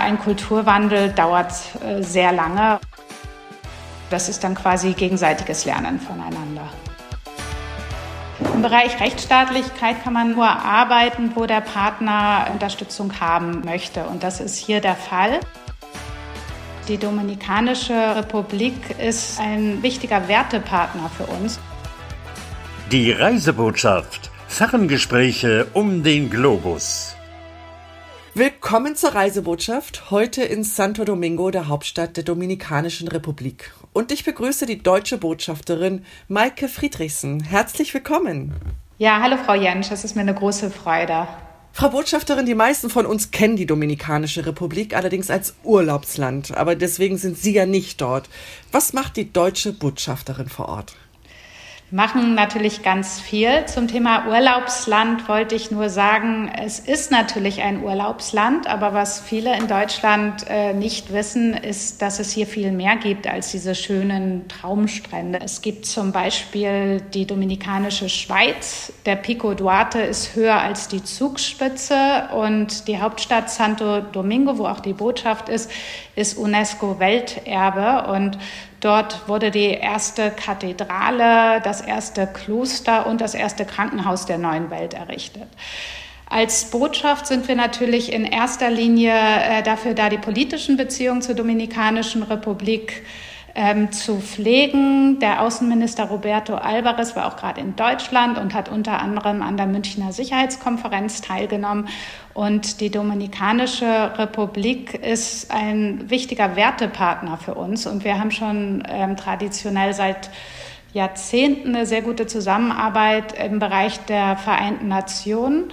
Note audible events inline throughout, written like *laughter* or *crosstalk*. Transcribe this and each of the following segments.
ein Kulturwandel dauert äh, sehr lange. Das ist dann quasi gegenseitiges Lernen voneinander. Im Bereich Rechtsstaatlichkeit kann man nur arbeiten, wo der Partner Unterstützung haben möchte. Und das ist hier der Fall. Die Dominikanische Republik ist ein wichtiger Wertepartner für uns. Die Reisebotschaft. Ferngespräche um den Globus. Willkommen zur Reisebotschaft, heute in Santo Domingo, der Hauptstadt der Dominikanischen Republik. Und ich begrüße die deutsche Botschafterin Maike Friedrichsen. Herzlich willkommen. Ja, hallo Frau Jentsch, es ist mir eine große Freude. Frau Botschafterin, die meisten von uns kennen die Dominikanische Republik allerdings als Urlaubsland, aber deswegen sind Sie ja nicht dort. Was macht die deutsche Botschafterin vor Ort? Machen natürlich ganz viel. Zum Thema Urlaubsland wollte ich nur sagen, es ist natürlich ein Urlaubsland, aber was viele in Deutschland äh, nicht wissen, ist, dass es hier viel mehr gibt als diese schönen Traumstrände. Es gibt zum Beispiel die Dominikanische Schweiz. Der Pico Duarte ist höher als die Zugspitze und die Hauptstadt Santo Domingo, wo auch die Botschaft ist, ist UNESCO-Welterbe und Dort wurde die erste Kathedrale, das erste Kloster und das erste Krankenhaus der neuen Welt errichtet. Als Botschaft sind wir natürlich in erster Linie äh, dafür da, die politischen Beziehungen zur Dominikanischen Republik ähm, zu pflegen. Der Außenminister Roberto Alvarez war auch gerade in Deutschland und hat unter anderem an der Münchner Sicherheitskonferenz teilgenommen. Und die Dominikanische Republik ist ein wichtiger Wertepartner für uns. Und wir haben schon ähm, traditionell seit Jahrzehnten eine sehr gute Zusammenarbeit im Bereich der Vereinten Nationen.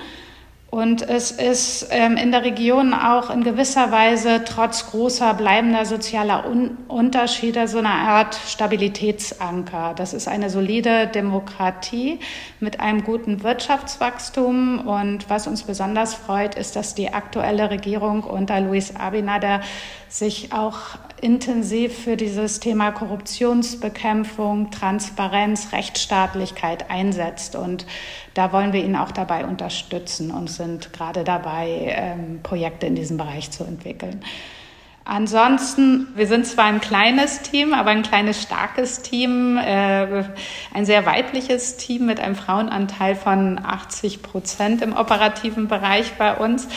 Und es ist ähm, in der Region auch in gewisser Weise trotz großer bleibender sozialer Un Unterschiede so eine Art Stabilitätsanker. Das ist eine solide Demokratie mit einem guten Wirtschaftswachstum. Und was uns besonders freut, ist, dass die aktuelle Regierung unter Luis Abinader sich auch intensiv für dieses Thema Korruptionsbekämpfung, Transparenz, Rechtsstaatlichkeit einsetzt. Und da wollen wir ihn auch dabei unterstützen und sind gerade dabei, ähm, Projekte in diesem Bereich zu entwickeln. Ansonsten, wir sind zwar ein kleines Team, aber ein kleines, starkes Team, äh, ein sehr weibliches Team mit einem Frauenanteil von 80 Prozent im operativen Bereich bei uns.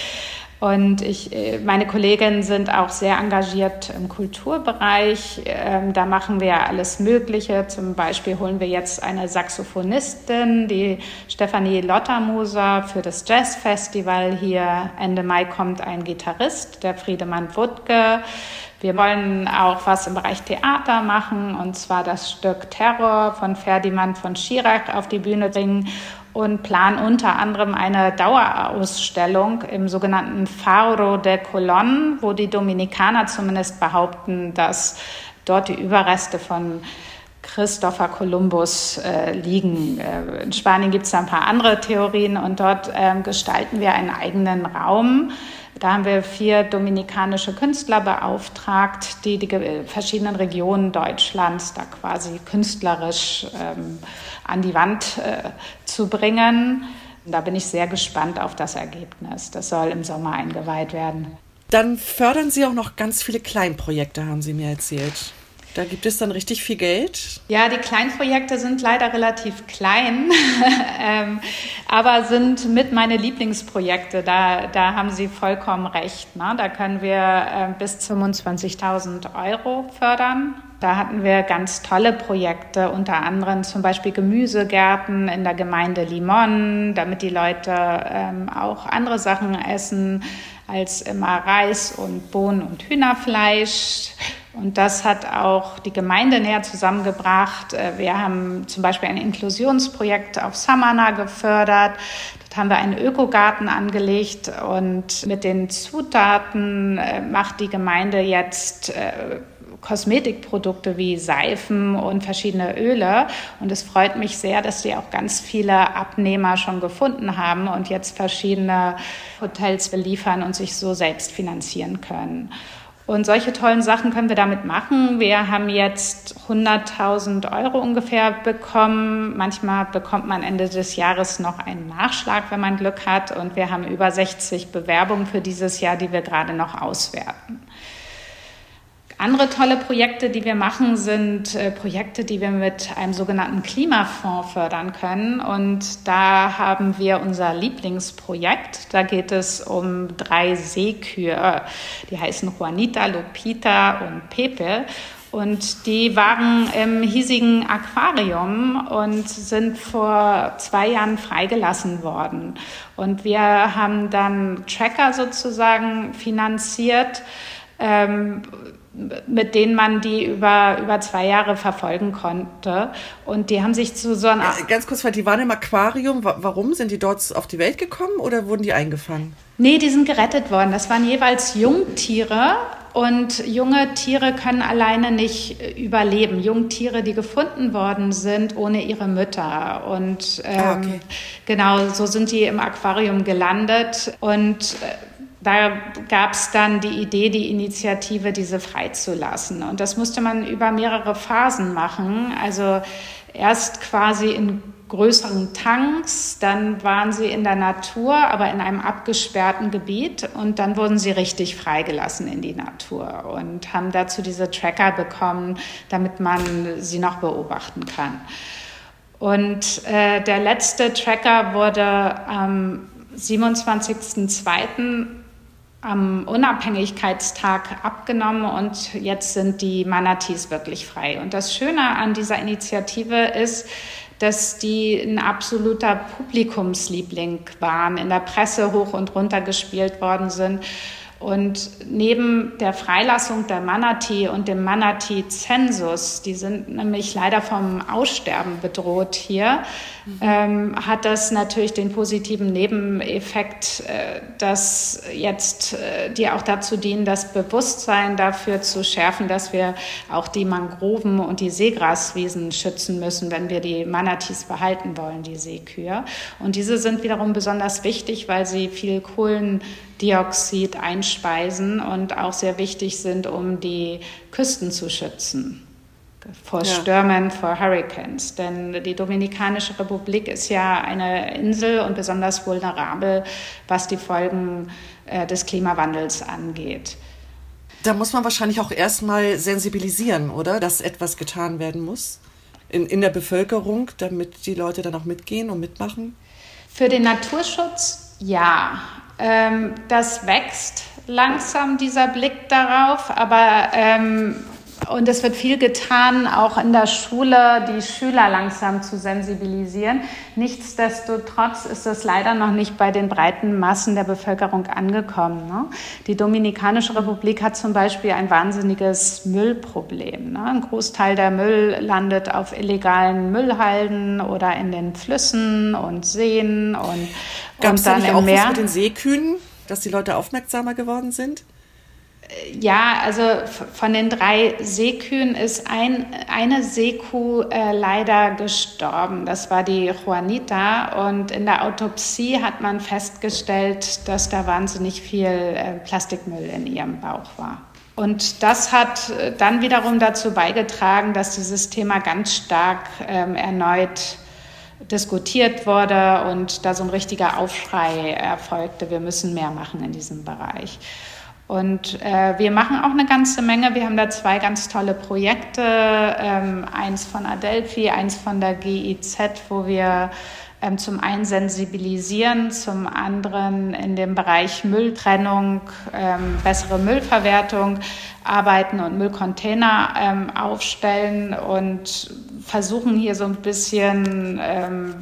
Und ich, äh, meine Kolleginnen sind auch sehr engagiert im Kulturbereich. Ähm, da machen wir alles Mögliche. Zum Beispiel holen wir jetzt eine Saxophonistin, die Stefanie Lottermoser für das Jazzfestival hier. Ende Mai kommt ein Gitarrist, der Friedemann Wuttke. Wir wollen auch was im Bereich Theater machen, und zwar das Stück Terror von Ferdinand von Schirach auf die Bühne bringen und planen unter anderem eine Dauerausstellung im sogenannten Faro de Colón, wo die Dominikaner zumindest behaupten, dass dort die Überreste von Christopher Columbus äh, liegen. Äh, in Spanien gibt es ein paar andere Theorien und dort äh, gestalten wir einen eigenen Raum. Da haben wir vier dominikanische Künstler beauftragt, die die verschiedenen Regionen Deutschlands da quasi künstlerisch ähm, an die Wand äh, zu bringen. Da bin ich sehr gespannt auf das Ergebnis. Das soll im Sommer eingeweiht werden. Dann fördern Sie auch noch ganz viele Kleinprojekte, haben Sie mir erzählt. Da gibt es dann richtig viel Geld? Ja, die Kleinprojekte sind leider relativ klein, *laughs* ähm, aber sind mit meine Lieblingsprojekte. Da, da haben Sie vollkommen recht. Ne? Da können wir äh, bis 25.000 Euro fördern. Da hatten wir ganz tolle Projekte, unter anderem zum Beispiel Gemüsegärten in der Gemeinde Limon, damit die Leute ähm, auch andere Sachen essen als immer Reis und Bohnen und Hühnerfleisch. Und das hat auch die Gemeinde näher zusammengebracht. Äh, wir haben zum Beispiel ein Inklusionsprojekt auf Samana gefördert. Dort haben wir einen Ökogarten angelegt und mit den Zutaten äh, macht die Gemeinde jetzt äh, Kosmetikprodukte wie Seifen und verschiedene Öle. Und es freut mich sehr, dass sie auch ganz viele Abnehmer schon gefunden haben und jetzt verschiedene Hotels beliefern und sich so selbst finanzieren können. Und solche tollen Sachen können wir damit machen. Wir haben jetzt 100.000 Euro ungefähr bekommen. Manchmal bekommt man Ende des Jahres noch einen Nachschlag, wenn man Glück hat. Und wir haben über 60 Bewerbungen für dieses Jahr, die wir gerade noch auswerten. Andere tolle Projekte, die wir machen, sind äh, Projekte, die wir mit einem sogenannten Klimafonds fördern können. Und da haben wir unser Lieblingsprojekt. Da geht es um drei Seekühe. Die heißen Juanita, Lupita und Pepe. Und die waren im hiesigen Aquarium und sind vor zwei Jahren freigelassen worden. Und wir haben dann Tracker sozusagen finanziert, ähm, mit denen man die über, über zwei Jahre verfolgen konnte. Und die haben sich zu so einer. Äh, ganz kurz, die waren im Aquarium. Warum? Sind die dort auf die Welt gekommen oder wurden die eingefangen? Nee, die sind gerettet worden. Das waren jeweils Jungtiere. Und junge Tiere können alleine nicht äh, überleben. Jungtiere, die gefunden worden sind ohne ihre Mütter. Und ähm, ah, okay. genau, so sind die im Aquarium gelandet. Und äh, da gab es dann die Idee, die Initiative, diese freizulassen. Und das musste man über mehrere Phasen machen. Also erst quasi in größeren Tanks, dann waren sie in der Natur, aber in einem abgesperrten Gebiet und dann wurden sie richtig freigelassen in die Natur und haben dazu diese Tracker bekommen, damit man sie noch beobachten kann. Und äh, der letzte Tracker wurde am 27.02 am Unabhängigkeitstag abgenommen und jetzt sind die Manatees wirklich frei. Und das Schöne an dieser Initiative ist, dass die ein absoluter Publikumsliebling waren, in der Presse hoch und runter gespielt worden sind und neben der Freilassung der Manatee und dem Manatee-Zensus, die sind nämlich leider vom Aussterben bedroht hier, mhm. ähm, hat das natürlich den positiven Nebeneffekt, äh, dass jetzt äh, die auch dazu dienen, das Bewusstsein dafür zu schärfen, dass wir auch die Mangroven und die Seegraswiesen schützen müssen, wenn wir die Manatees behalten wollen, die Seekühe. Und diese sind wiederum besonders wichtig, weil sie viel Kohlen Dioxid einspeisen und auch sehr wichtig sind, um die Küsten zu schützen vor ja. Stürmen, vor Hurricanes. Denn die Dominikanische Republik ist ja eine Insel und besonders vulnerabel, was die Folgen äh, des Klimawandels angeht. Da muss man wahrscheinlich auch erstmal sensibilisieren, oder? Dass etwas getan werden muss in, in der Bevölkerung, damit die Leute dann auch mitgehen und mitmachen? Für den Naturschutz ja. Ähm, das wächst langsam, dieser Blick darauf, aber ähm, und es wird viel getan, auch in der Schule die Schüler langsam zu sensibilisieren. Nichtsdestotrotz ist das leider noch nicht bei den breiten Massen der Bevölkerung angekommen. Ne? Die Dominikanische Republik hat zum Beispiel ein wahnsinniges Müllproblem. Ne? Ein Großteil der Müll landet auf illegalen Müllhalden oder in den Flüssen und Seen und, Gab's und dann da nicht im auch Meer. Was mit den Seekühen, dass die Leute aufmerksamer geworden sind? Ja, also von den drei Seekühen ist ein, eine Seekuh äh, leider gestorben. Das war die Juanita. Und in der Autopsie hat man festgestellt, dass da wahnsinnig viel äh, Plastikmüll in ihrem Bauch war. Und das hat äh, dann wiederum dazu beigetragen, dass dieses Thema ganz stark ähm, erneut diskutiert wurde und da so ein richtiger Aufschrei erfolgte. Wir müssen mehr machen in diesem Bereich. Und äh, wir machen auch eine ganze Menge. Wir haben da zwei ganz tolle Projekte, ähm, eins von Adelphi, eins von der GIZ, wo wir ähm, zum einen sensibilisieren, zum anderen in dem Bereich Mülltrennung, ähm, bessere Müllverwertung arbeiten und Müllcontainer ähm, aufstellen und versuchen hier so ein bisschen ähm,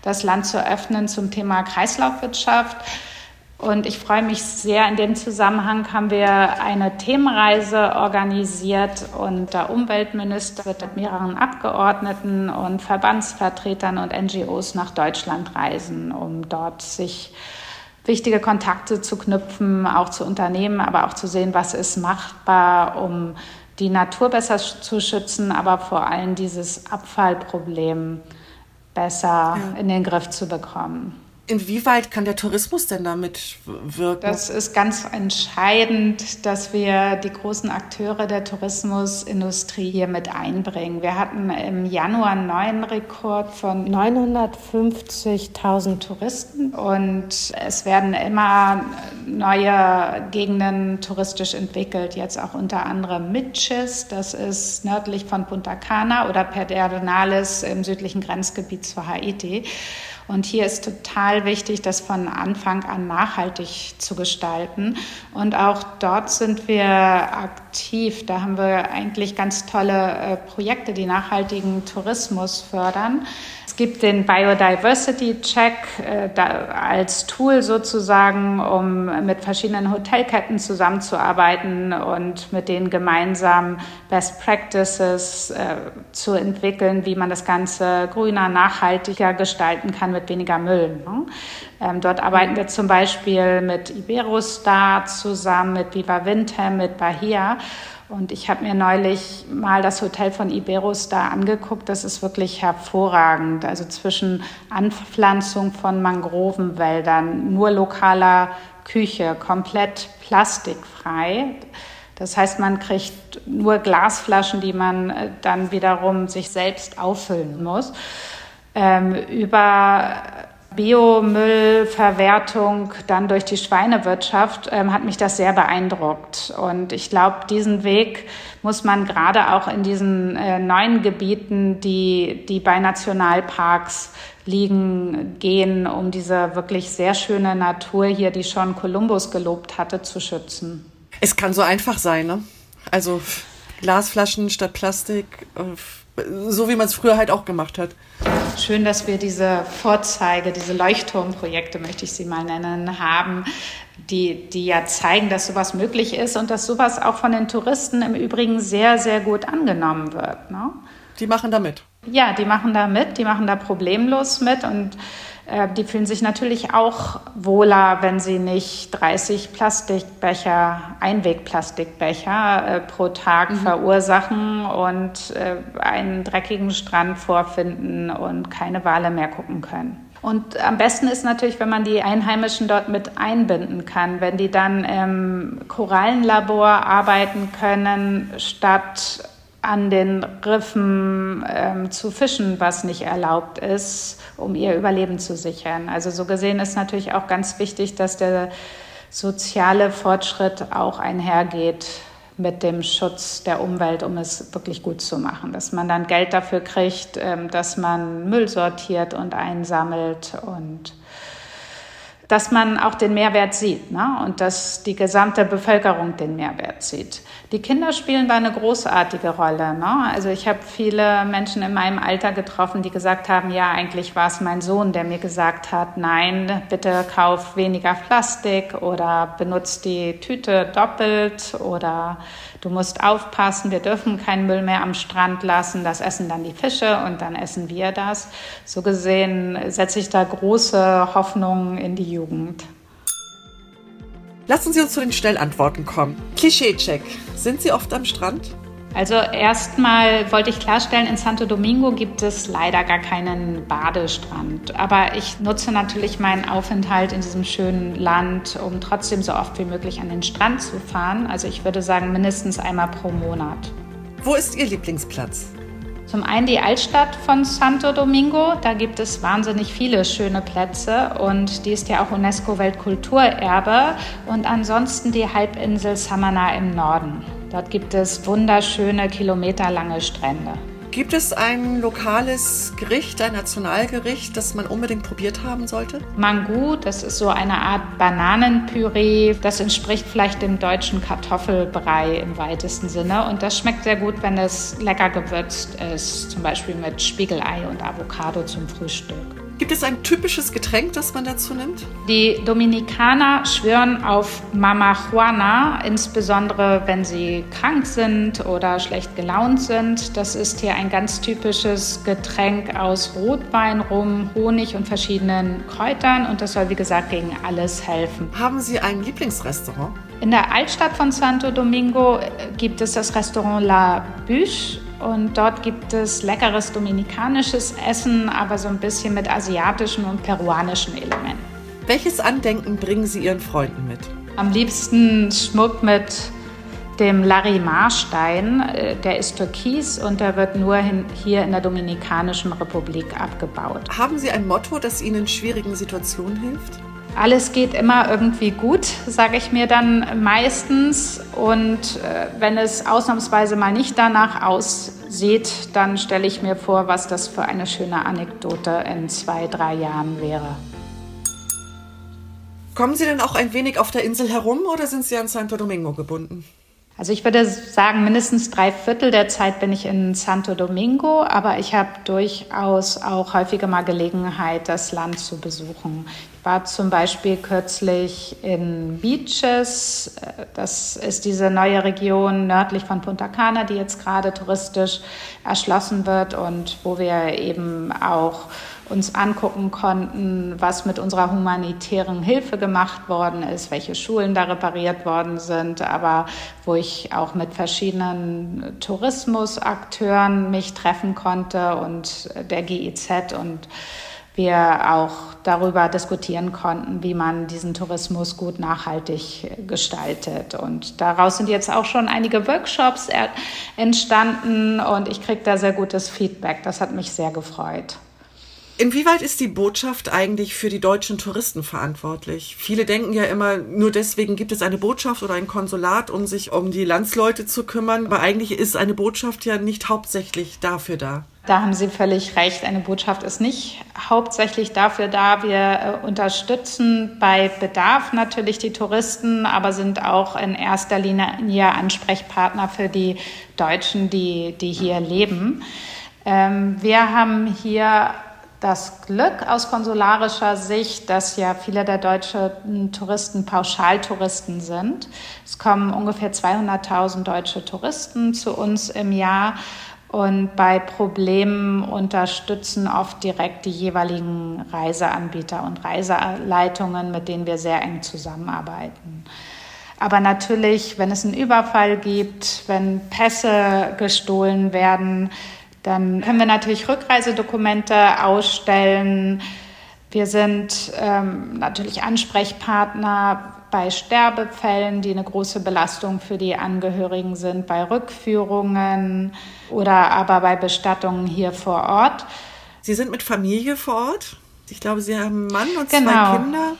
das Land zu öffnen zum Thema Kreislaufwirtschaft. Und ich freue mich sehr. In dem Zusammenhang haben wir eine Themenreise organisiert und der Umweltminister wird mit mehreren Abgeordneten und Verbandsvertretern und NGOs nach Deutschland reisen, um dort sich wichtige Kontakte zu knüpfen, auch zu Unternehmen, aber auch zu sehen, was ist machbar, um die Natur besser zu schützen, aber vor allem dieses Abfallproblem besser in den Griff zu bekommen. Inwieweit kann der Tourismus denn damit wirken? Das ist ganz entscheidend, dass wir die großen Akteure der Tourismusindustrie hier mit einbringen. Wir hatten im Januar einen neuen Rekord von 950.000 Touristen und es werden immer neue Gegenden touristisch entwickelt, jetzt auch unter anderem Mitchis, das ist nördlich von Punta Cana oder Pedernales im südlichen Grenzgebiet zu Haiti. Und hier ist total wichtig, das von Anfang an nachhaltig zu gestalten. Und auch dort sind wir aktiv. Da haben wir eigentlich ganz tolle äh, Projekte, die nachhaltigen Tourismus fördern. Es gibt den Biodiversity Check äh, da, als Tool sozusagen, um mit verschiedenen Hotelketten zusammenzuarbeiten und mit denen gemeinsam Best Practices äh, zu entwickeln, wie man das Ganze grüner, nachhaltiger gestalten kann mit weniger Müll. Ne? Ähm, dort arbeiten wir zum Beispiel mit Iberostar zusammen, mit Viva Windham, mit Bahia. Und ich habe mir neulich mal das Hotel von Iberos da angeguckt. Das ist wirklich hervorragend. Also zwischen Anpflanzung von Mangrovenwäldern, nur lokaler Küche, komplett plastikfrei. Das heißt, man kriegt nur Glasflaschen, die man äh, dann wiederum sich selbst auffüllen muss. Ähm, über Biomüllverwertung dann durch die Schweinewirtschaft ähm, hat mich das sehr beeindruckt. Und ich glaube, diesen Weg muss man gerade auch in diesen äh, neuen Gebieten, die, die bei Nationalparks liegen, gehen, um diese wirklich sehr schöne Natur hier, die schon Kolumbus gelobt hatte, zu schützen. Es kann so einfach sein, ne? Also Glasflaschen statt Plastik, äh, so wie man es früher halt auch gemacht hat. Schön, dass wir diese Vorzeige, diese Leuchtturmprojekte, möchte ich sie mal nennen, haben, die, die ja zeigen, dass sowas möglich ist und dass sowas auch von den Touristen im Übrigen sehr, sehr gut angenommen wird. Ne? Die machen da mit. Ja, die machen da mit, die machen da problemlos mit und äh, die fühlen sich natürlich auch wohler, wenn sie nicht 30 Plastikbecher, Einwegplastikbecher äh, pro Tag mhm. verursachen und äh, einen dreckigen Strand vorfinden und keine Wale mehr gucken können. Und am besten ist natürlich, wenn man die Einheimischen dort mit einbinden kann, wenn die dann im Korallenlabor arbeiten können, statt an den Riffen ähm, zu fischen, was nicht erlaubt ist, um ihr Überleben zu sichern. Also so gesehen ist natürlich auch ganz wichtig, dass der soziale Fortschritt auch einhergeht mit dem Schutz der Umwelt, um es wirklich gut zu machen. Dass man dann Geld dafür kriegt, ähm, dass man Müll sortiert und einsammelt und dass man auch den Mehrwert sieht ne? und dass die gesamte Bevölkerung den Mehrwert sieht. Die Kinder spielen da eine großartige Rolle. Ne? Also ich habe viele Menschen in meinem Alter getroffen, die gesagt haben, ja, eigentlich war es mein Sohn, der mir gesagt hat, nein, bitte kauf weniger Plastik oder benutzt die Tüte doppelt oder du musst aufpassen, wir dürfen keinen Müll mehr am Strand lassen, das essen dann die Fische und dann essen wir das. So gesehen setze ich da große Hoffnungen in die Jugend. Lassen Sie uns zu den Schnellantworten kommen. Klischee-Check. Sind Sie oft am Strand? Also erstmal wollte ich klarstellen, in Santo Domingo gibt es leider gar keinen Badestrand. Aber ich nutze natürlich meinen Aufenthalt in diesem schönen Land, um trotzdem so oft wie möglich an den Strand zu fahren. Also ich würde sagen mindestens einmal pro Monat. Wo ist Ihr Lieblingsplatz? Zum einen die Altstadt von Santo Domingo, da gibt es wahnsinnig viele schöne Plätze und die ist ja auch UNESCO-Weltkulturerbe und ansonsten die Halbinsel Samana im Norden. Dort gibt es wunderschöne kilometerlange Strände. Gibt es ein lokales Gericht, ein Nationalgericht, das man unbedingt probiert haben sollte? Mangu, das ist so eine Art Bananenpüree. Das entspricht vielleicht dem deutschen Kartoffelbrei im weitesten Sinne. Und das schmeckt sehr gut, wenn es lecker gewürzt ist, zum Beispiel mit Spiegelei und Avocado zum Frühstück. Gibt es ein typisches Getränk, das man dazu nimmt? Die Dominikaner schwören auf Mama Juana, insbesondere wenn sie krank sind oder schlecht gelaunt sind. Das ist hier ein ganz typisches Getränk aus Rotwein, Rum, Honig und verschiedenen Kräutern und das soll wie gesagt gegen alles helfen. Haben Sie ein Lieblingsrestaurant? In der Altstadt von Santo Domingo gibt es das Restaurant La Bûche Und dort gibt es leckeres dominikanisches Essen, aber so ein bisschen mit asiatischen und peruanischen Elementen. Welches Andenken bringen Sie Ihren Freunden mit? Am liebsten Schmuck mit dem Larimar-Stein. Äh, der ist türkis und der wird nur hier in der Dominikanischen Republik abgebaut. Haben Sie ein Motto, das Ihnen in schwierigen Situationen hilft? Alles geht immer irgendwie gut, sage ich mir dann meistens. Und äh, wenn es ausnahmsweise mal nicht danach aussieht, dann stelle ich mir vor, was das für eine schöne Anekdote in zwei, drei Jahren wäre. Kommen Sie denn auch ein wenig auf der Insel herum oder sind Sie an Santo Domingo gebunden? Also ich würde sagen, mindestens drei Viertel der Zeit bin ich in Santo Domingo, aber ich habe durchaus auch häufiger mal Gelegenheit, das Land zu besuchen. Ich war zum Beispiel kürzlich in Beaches. Das ist diese neue Region nördlich von Punta Cana, die jetzt gerade touristisch erschlossen wird und wo wir eben auch uns angucken konnten, was mit unserer humanitären Hilfe gemacht worden ist, welche Schulen da repariert worden sind, aber wo ich auch mit verschiedenen Tourismusakteuren mich treffen konnte und der GIZ und wir auch darüber diskutieren konnten, wie man diesen Tourismus gut nachhaltig gestaltet. Und daraus sind jetzt auch schon einige Workshops entstanden und ich kriege da sehr gutes Feedback. Das hat mich sehr gefreut. Inwieweit ist die Botschaft eigentlich für die deutschen Touristen verantwortlich? Viele denken ja immer, nur deswegen gibt es eine Botschaft oder ein Konsulat, um sich um die Landsleute zu kümmern. Aber eigentlich ist eine Botschaft ja nicht hauptsächlich dafür da. Da haben Sie völlig recht. Eine Botschaft ist nicht hauptsächlich dafür da. Wir äh, unterstützen bei Bedarf natürlich die Touristen, aber sind auch in erster Linie Ansprechpartner für die Deutschen, die, die hier leben. Ähm, wir haben hier das Glück aus konsularischer Sicht, dass ja viele der deutschen Touristen Pauschaltouristen sind. Es kommen ungefähr 200.000 deutsche Touristen zu uns im Jahr und bei Problemen unterstützen oft direkt die jeweiligen Reiseanbieter und Reiseleitungen, mit denen wir sehr eng zusammenarbeiten. Aber natürlich, wenn es einen Überfall gibt, wenn Pässe gestohlen werden, dann können wir natürlich Rückreisedokumente ausstellen. Wir sind ähm, natürlich Ansprechpartner bei Sterbefällen, die eine große Belastung für die Angehörigen sind, bei Rückführungen oder aber bei Bestattungen hier vor Ort. Sie sind mit Familie vor Ort? Ich glaube, Sie haben einen Mann und genau. zwei Kinder.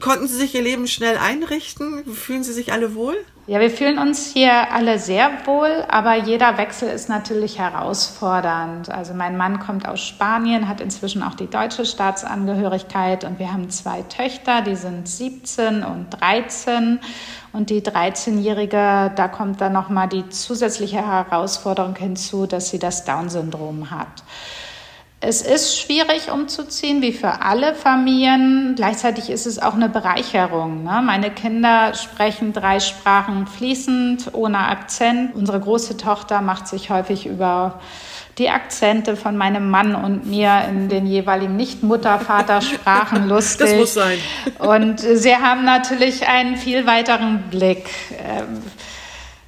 Konnten Sie sich Ihr Leben schnell einrichten? Fühlen Sie sich alle wohl? Ja, wir fühlen uns hier alle sehr wohl, aber jeder Wechsel ist natürlich herausfordernd. Also mein Mann kommt aus Spanien, hat inzwischen auch die deutsche Staatsangehörigkeit und wir haben zwei Töchter, die sind 17 und 13 und die 13-jährige, da kommt dann noch mal die zusätzliche Herausforderung hinzu, dass sie das Down-Syndrom hat. Es ist schwierig umzuziehen, wie für alle Familien. Gleichzeitig ist es auch eine Bereicherung. Ne? Meine Kinder sprechen drei Sprachen fließend, ohne Akzent. Unsere große Tochter macht sich häufig über die Akzente von meinem Mann und mir in den jeweiligen Nicht-Mutter-Vater-Sprachen lustig. *laughs* Das muss sein. Und sie haben natürlich einen viel weiteren Blick.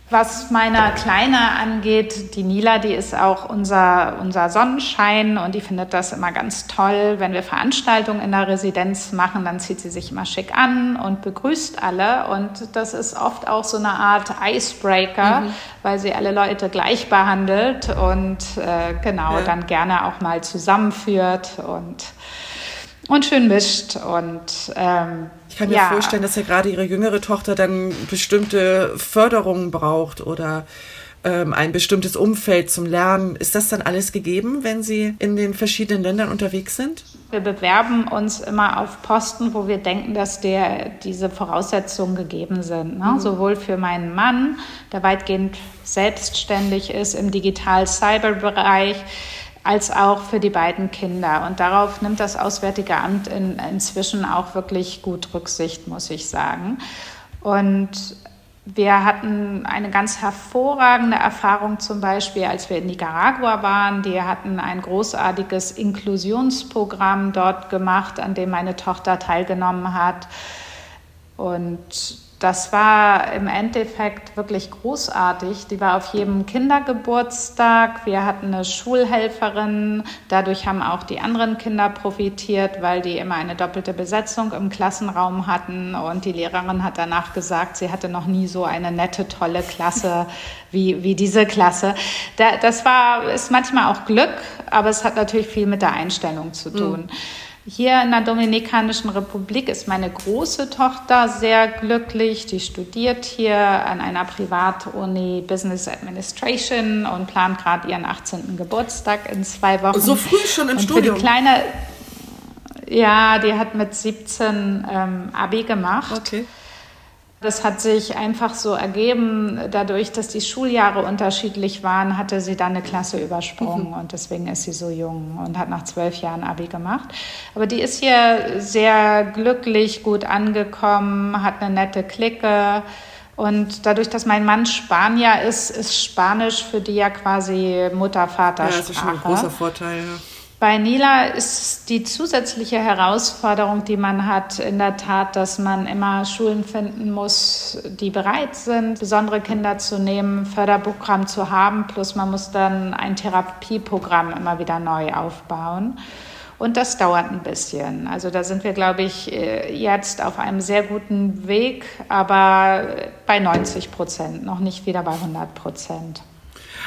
Was meine Kleine angeht, die Nila, die ist auch unser, unser Sonnenschein und die findet das immer ganz toll. Wenn wir Veranstaltungen in der Residenz machen, dann zieht sie sich immer schick an und begrüßt alle. Und das ist oft auch so eine Art Icebreaker, mhm. weil sie alle Leute gleich behandelt und äh, genau ja. dann gerne auch mal zusammenführt und, und schön mischt. Und ähm, ich kann mir ja. vorstellen, dass ja gerade ihre jüngere Tochter dann bestimmte Förderungen braucht oder ähm, ein bestimmtes Umfeld zum Lernen. Ist das dann alles gegeben, wenn Sie in den verschiedenen Ländern unterwegs sind? Wir bewerben uns immer auf Posten, wo wir denken, dass der, diese Voraussetzungen gegeben sind. Ne? Mhm. Sowohl für meinen Mann, der weitgehend selbstständig ist im Digital-Cyber-Bereich, als auch für die beiden Kinder. Und darauf nimmt das Auswärtige Amt in, inzwischen auch wirklich gut Rücksicht, muss ich sagen. Und wir hatten eine ganz hervorragende Erfahrung zum Beispiel, als wir in Nicaragua waren. Die hatten ein großartiges Inklusionsprogramm dort gemacht, an dem meine Tochter teilgenommen hat. Und das war im Endeffekt wirklich großartig. Die war auf jedem Kindergeburtstag. Wir hatten eine Schulhelferin. Dadurch haben auch die anderen Kinder profitiert, weil die immer eine doppelte Besetzung im Klassenraum hatten. Und die Lehrerin hat danach gesagt, sie hatte noch nie so eine nette, tolle Klasse *laughs* wie, wie diese Klasse. Das war, ist manchmal auch Glück, aber es hat natürlich viel mit der Einstellung zu tun. Mhm. Hier in der Dominikanischen Republik ist meine große Tochter sehr glücklich. Die studiert hier an einer Privatuni Business Administration und plant gerade ihren 18. Geburtstag in zwei Wochen. So früh schon im und Studium? Für die kleine, ja, die hat mit 17 ähm, Abi gemacht. Okay. Das hat sich einfach so ergeben, dadurch, dass die Schuljahre unterschiedlich waren, hatte sie dann eine Klasse übersprungen mhm. und deswegen ist sie so jung und hat nach zwölf Jahren Abi gemacht. Aber die ist hier sehr glücklich, gut angekommen, hat eine nette Clique. Und dadurch, dass mein Mann Spanier ist, ist Spanisch für die ja quasi Mutter-Vater-Sprache. Ja, das ist schon ein großer Vorteil. Ja. Bei Nila ist die zusätzliche Herausforderung, die man hat, in der Tat, dass man immer Schulen finden muss, die bereit sind, besondere Kinder zu nehmen, Förderprogramm zu haben, plus man muss dann ein Therapieprogramm immer wieder neu aufbauen. Und das dauert ein bisschen. Also da sind wir, glaube ich, äh, jetzt auf einem sehr guten Weg, aber bei 90 Prozent, noch nicht wieder bei 100 Prozent.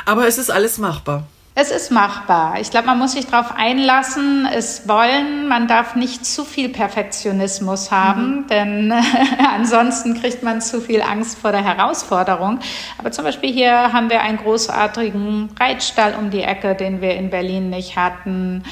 Aber es ist alles machbar. Es ist machbar. Ich glaube, man muss sich darauf einlassen, es wollen. Man darf nicht zu viel Perfektionismus haben, mhm. denn *laughs* ansonsten kriegt man zu viel Angst vor der Herausforderung. Aber zum Beispiel hier haben wir einen großartigen Reitstall um die Ecke, den wir in Berlin nicht hatten.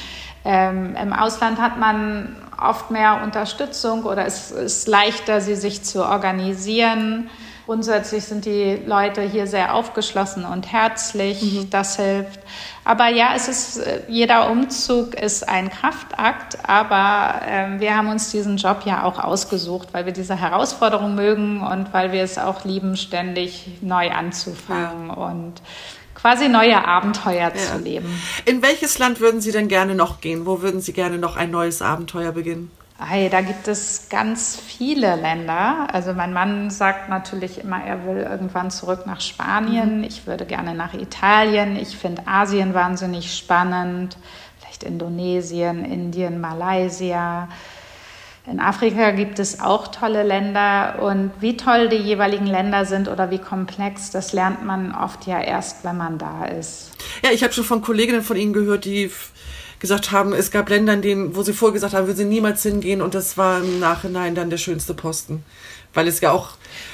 Ähm, Im Ausland hat man oft mehr Unterstützung oder es ist leichter, sie sich zu organisieren. Grundsätzlich sind die Leute hier sehr aufgeschlossen und herzlich. Mhm. Das hilft. Aber ja, es ist, äh, jeder Umzug ist ein Kraftakt, aber äh, wir haben uns diesen Job ja auch ausgesucht, weil wir diese Herausforderung mögen und weil wir es auch lieben, ständig neu anzufangen ja. und quasi neue Abenteuer ja. zu leben. In welches Land würden Sie denn gerne noch gehen? Wo würden Sie gerne noch ein neues Abenteuer beginnen? Hey, da gibt es ganz viele Länder. Also mein Mann sagt natürlich immer, er will irgendwann zurück nach Spanien. Mhm. Ich würde gerne nach Italien. Ich finde Asien wahnsinnig spannend. Vielleicht Indonesien, Indien, Malaysia. In Afrika gibt es auch tolle Länder und wie toll die jeweiligen Länder sind oder wie komplex, das lernt man oft ja erst, wenn man da ist. Ja, ich habe schon von Kolleginnen von Ihnen gehört, die gesagt haben, es gab Länder, in denen, wo sie vorher gesagt haben, würden sie niemals hingehen und das war im Nachhinein dann der schönste Posten. Weil es ja auch,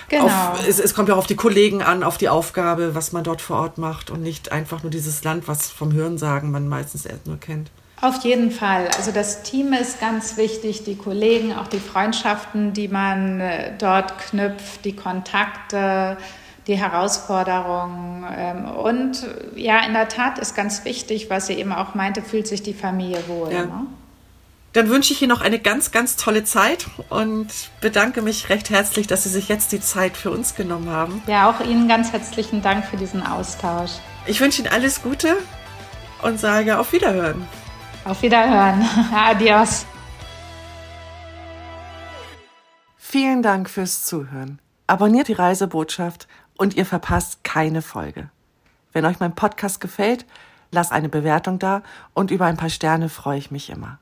genau. auf, es, es kommt ja auch auf die Kollegen an, auf die Aufgabe, was man dort vor Ort macht und nicht einfach nur dieses Land, was vom Hörensagen man meistens erst nur kennt. Auf jeden Fall. Also das Team ist ganz wichtig, die Kollegen, auch die Freundschaften, die man äh, dort knüpft, die Kontakte die Herausforderungen. Ähm, und ja, in der Tat ist ganz wichtig, was sie eben auch meinte, fühlt sich die Familie wohl. Ja. Ne? Dann wünsche ich Ihnen noch eine ganz, ganz tolle Zeit und bedanke mich recht herzlich, dass Sie sich jetzt die Zeit für uns genommen haben. Ja, auch Ihnen ganz herzlichen Dank für diesen Austausch. Ich wünsche Ihnen alles Gute und sage auf Wiederhören. Auf Wiederhören. *laughs* Adios. Vielen Dank fürs Zuhören. Abonniert die Reisebotschaft und ihr verpasst keine Folge. Wenn euch mein Podcast gefällt, lasst eine Bewertung da und über ein paar Sterne freue ich mich immer.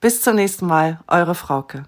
Bis zum nächsten Mal, eure Frauke.